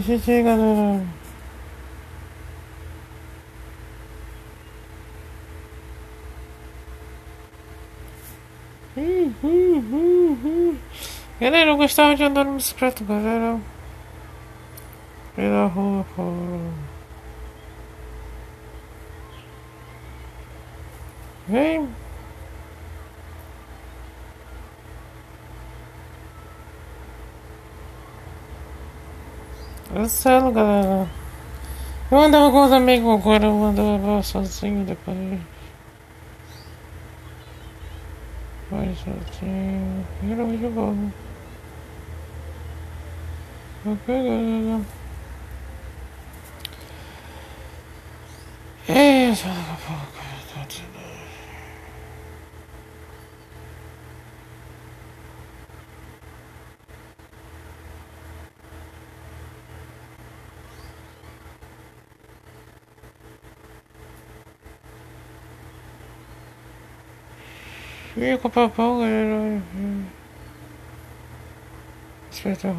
시시가 돌아 Galera, eu gostava de andar no bicicleta, galera. Pela rua, fora. Vem. Sei, galera. Eu andava com os amigos agora, eu andava sozinho depois. Vai sozinho. 에이, 저거 보고 다치네. 이거 봐봐, 그래. 스페셜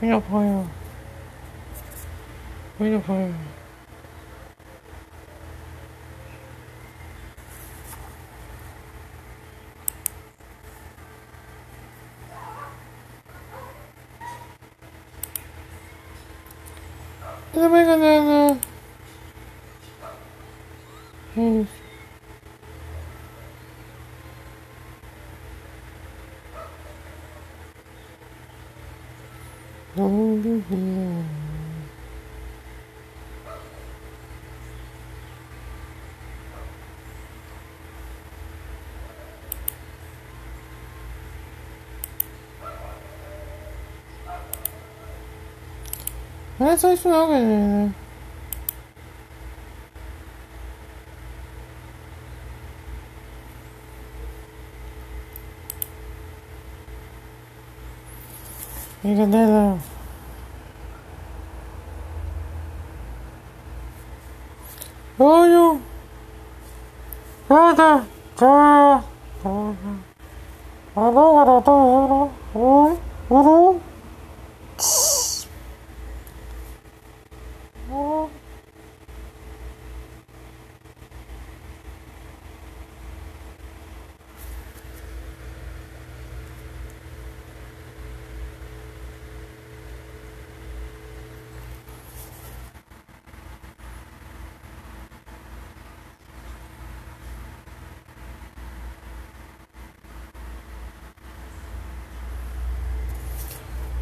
没有朋友，没有朋友，怎么那那？嗯。Não é só isso não, velho. Brigadeirão. Olho. Roda.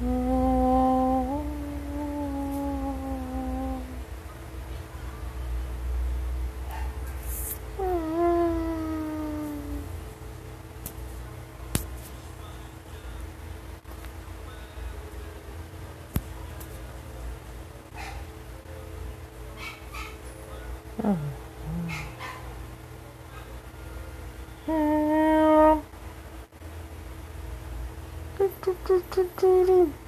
Mm. É isso. Então, assim, 예,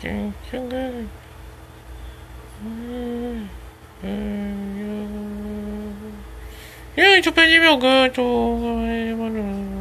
쨍쨍한 예, 조편이면 그, 좀,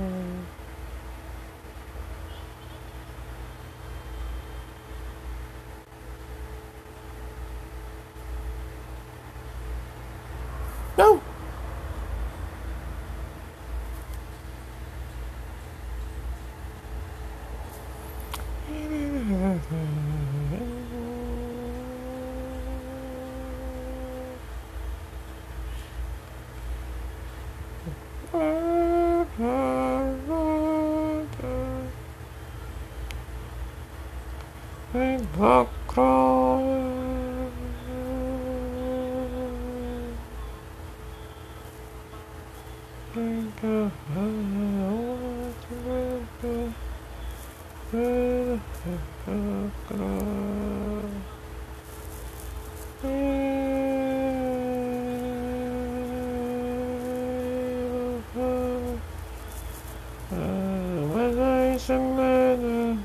Hey, look. Shalom.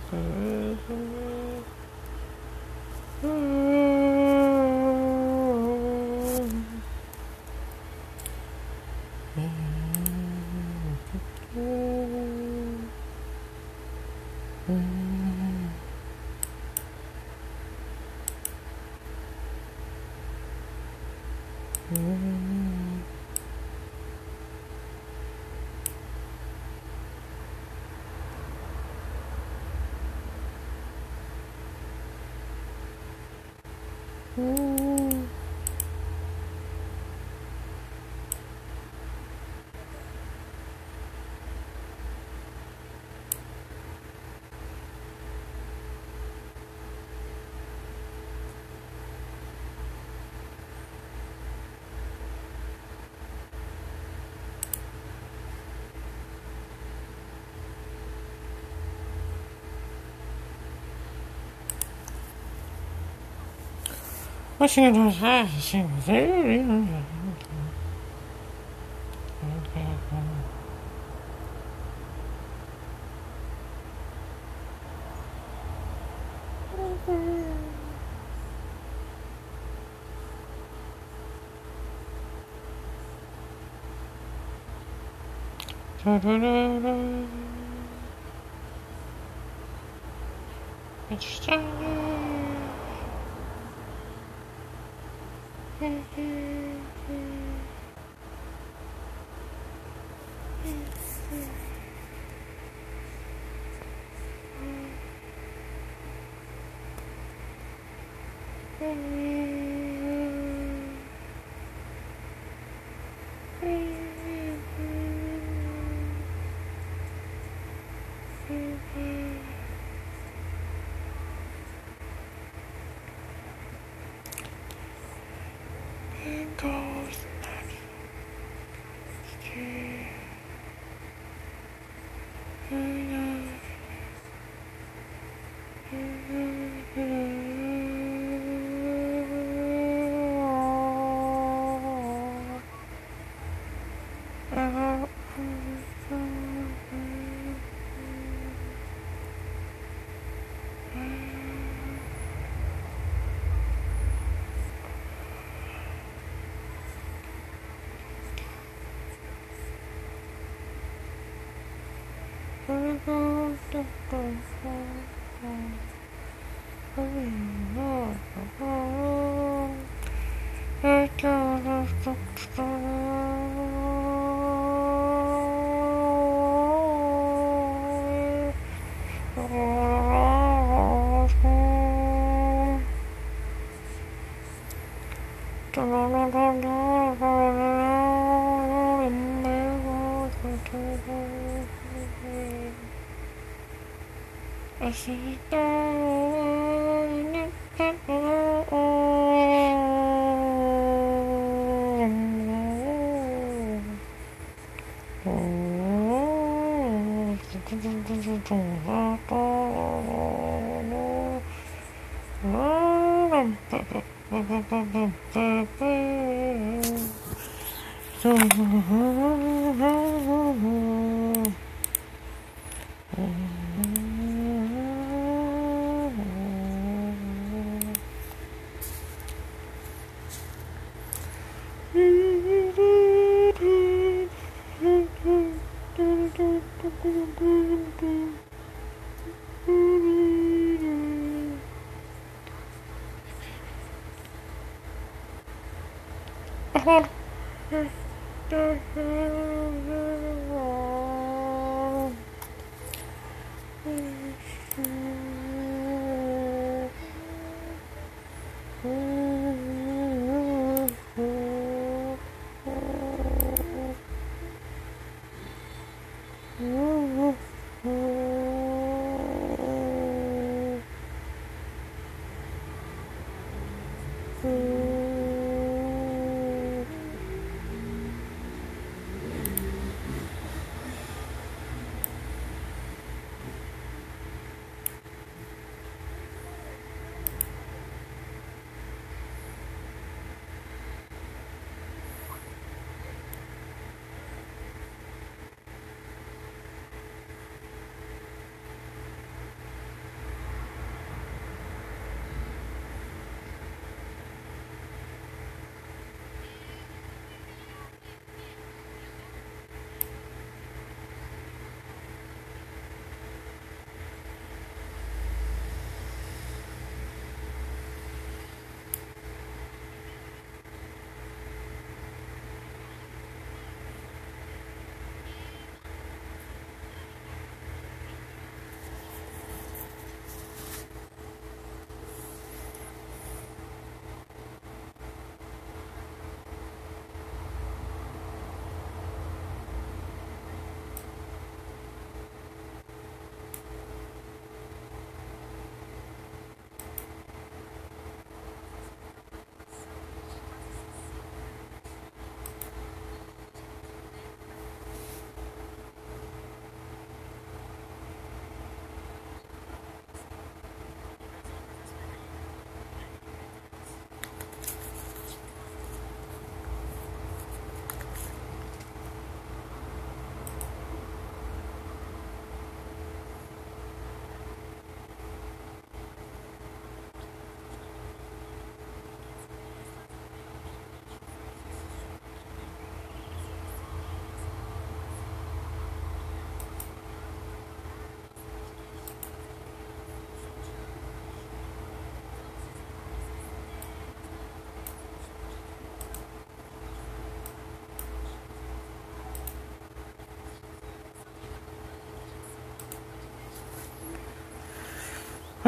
Ooh. Washing it was It's goes Oh, I see. Mm-hmm. Ahmed.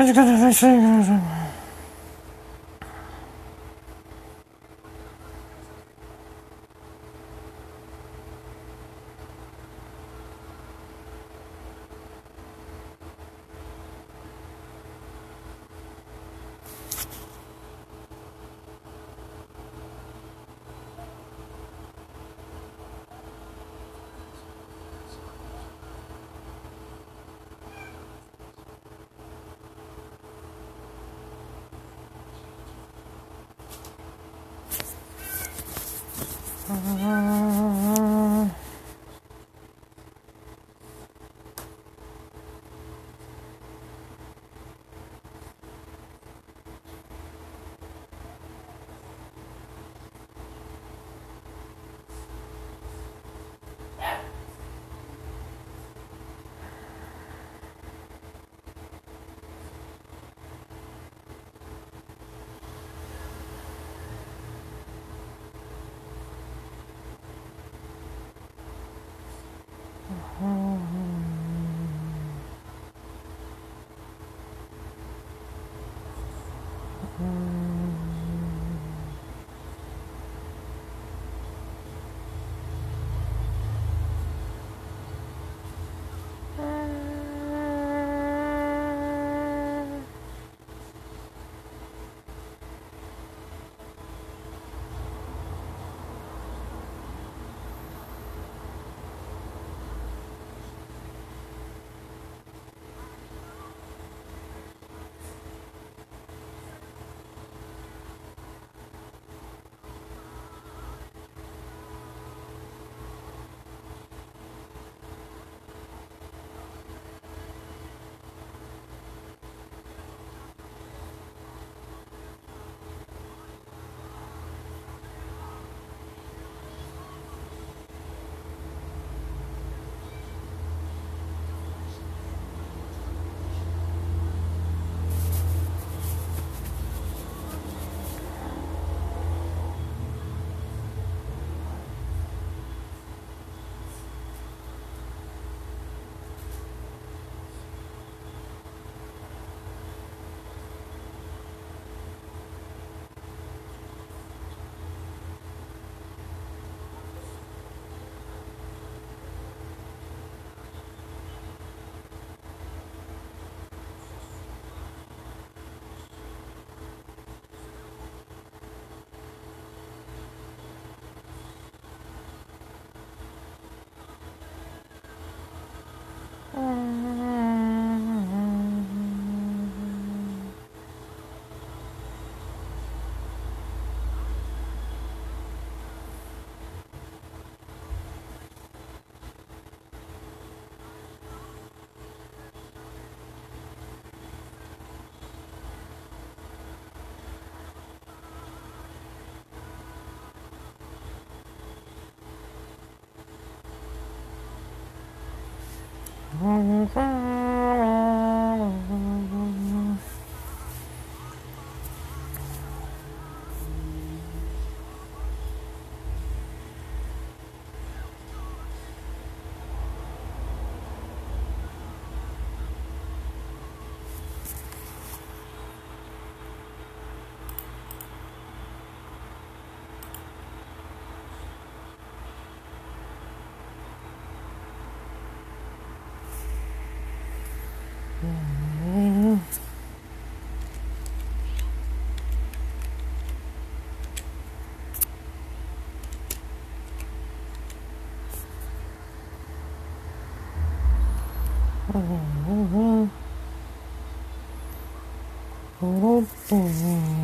おいまです。Uh... 항상 Oh, oh, oh, oh.